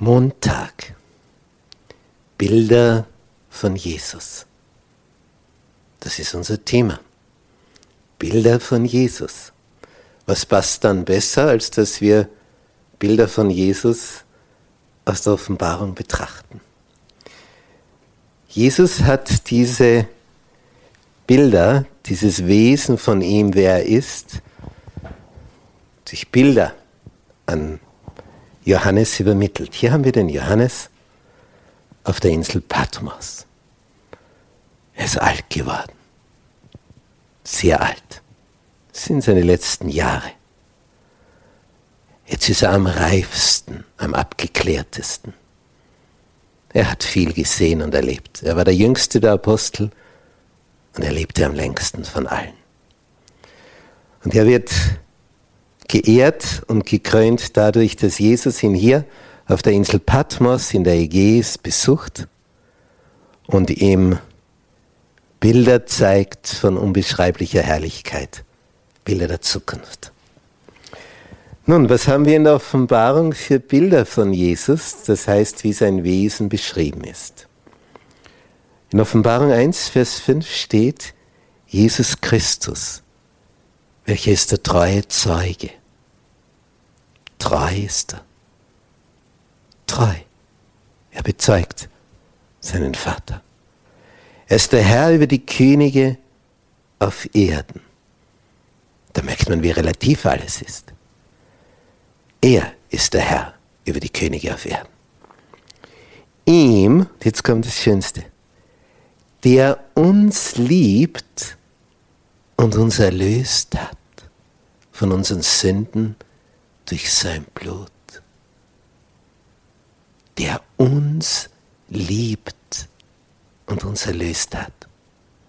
Montag. Bilder von Jesus. Das ist unser Thema. Bilder von Jesus. Was passt dann besser, als dass wir Bilder von Jesus aus der Offenbarung betrachten? Jesus hat diese Bilder, dieses Wesen von ihm, wer er ist, durch Bilder an Johannes übermittelt. Hier haben wir den Johannes auf der Insel Patmos. Er ist alt geworden. Sehr alt. Das sind seine letzten Jahre. Jetzt ist er am reifsten, am abgeklärtesten. Er hat viel gesehen und erlebt. Er war der jüngste der Apostel und er lebte am längsten von allen. Und er wird geehrt und gekrönt dadurch, dass Jesus ihn hier auf der Insel Patmos in der Ägäis besucht und ihm Bilder zeigt von unbeschreiblicher Herrlichkeit, Bilder der Zukunft. Nun, was haben wir in der Offenbarung für Bilder von Jesus, das heißt, wie sein Wesen beschrieben ist? In Offenbarung 1, Vers 5 steht, Jesus Christus, welcher ist der treue Zeuge. Treu ist er. Treu. Er bezeugt seinen Vater. Er ist der Herr über die Könige auf Erden. Da merkt man, wie relativ alles ist. Er ist der Herr über die Könige auf Erden. Ihm, jetzt kommt das Schönste, der uns liebt und uns erlöst hat von unseren Sünden durch sein Blut, der uns liebt und uns erlöst hat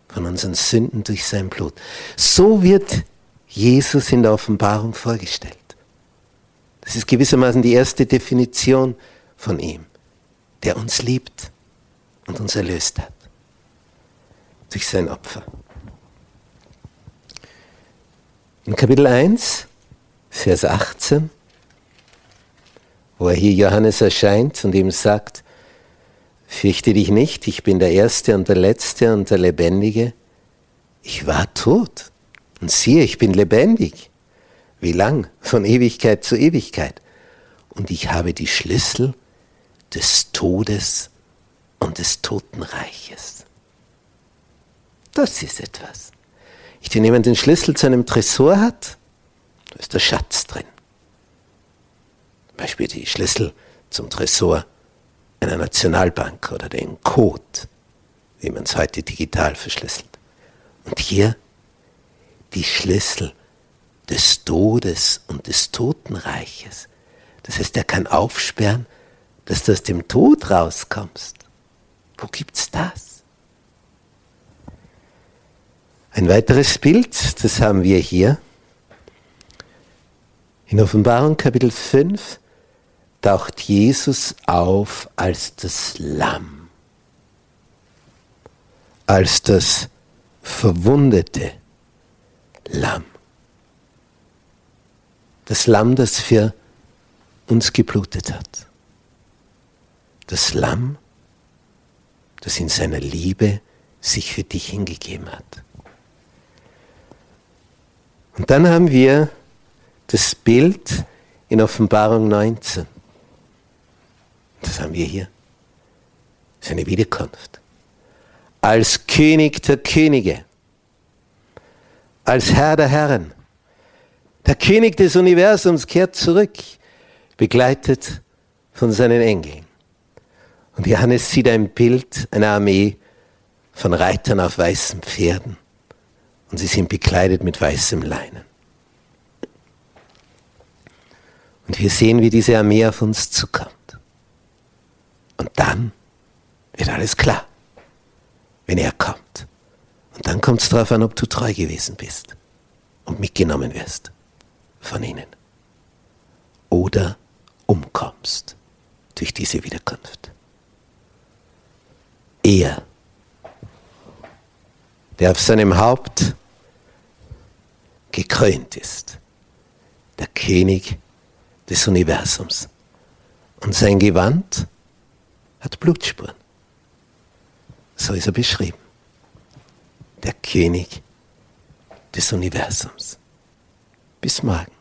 von unseren Sünden durch sein Blut. So wird Jesus in der Offenbarung vorgestellt. Das ist gewissermaßen die erste Definition von ihm, der uns liebt und uns erlöst hat durch sein Opfer. In Kapitel 1 Vers 18, wo er hier Johannes erscheint und ihm sagt, fürchte dich nicht, ich bin der Erste und der Letzte und der Lebendige. Ich war tot und siehe, ich bin lebendig. Wie lang? Von Ewigkeit zu Ewigkeit. Und ich habe die Schlüssel des Todes und des Totenreiches. Das ist etwas. Wenn jemand den Schlüssel zu einem Tresor hat, da ist der Schatz drin. Zum Beispiel die Schlüssel zum Tresor einer Nationalbank oder den Code, wie man es heute digital verschlüsselt. Und hier die Schlüssel des Todes und des Totenreiches. Das heißt, er kann aufsperren, dass du aus dem Tod rauskommst. Wo gibt's das? Ein weiteres Bild, das haben wir hier. In Offenbarung Kapitel 5 taucht Jesus auf als das Lamm, als das verwundete Lamm. Das Lamm, das für uns geblutet hat. Das Lamm, das in seiner Liebe sich für dich hingegeben hat. Und dann haben wir das Bild in Offenbarung 19. Das haben wir hier. Seine Wiederkunft. Als König der Könige. Als Herr der Herren. Der König des Universums kehrt zurück, begleitet von seinen Engeln. Und Johannes sieht ein Bild einer Armee von Reitern auf weißen Pferden. Und sie sind bekleidet mit weißem Leinen. Und wir sehen, wie diese Armee auf uns zukommt. Und dann wird alles klar, wenn er kommt. Und dann kommt es darauf an, ob du treu gewesen bist und mitgenommen wirst von ihnen. Oder umkommst durch diese Wiederkunft. Er, der auf seinem Haupt gekrönt ist, der König des Universums Und sein Gewand hat Blutspuren. So ist er beschrieben. Der König des Universums. Bis morgen.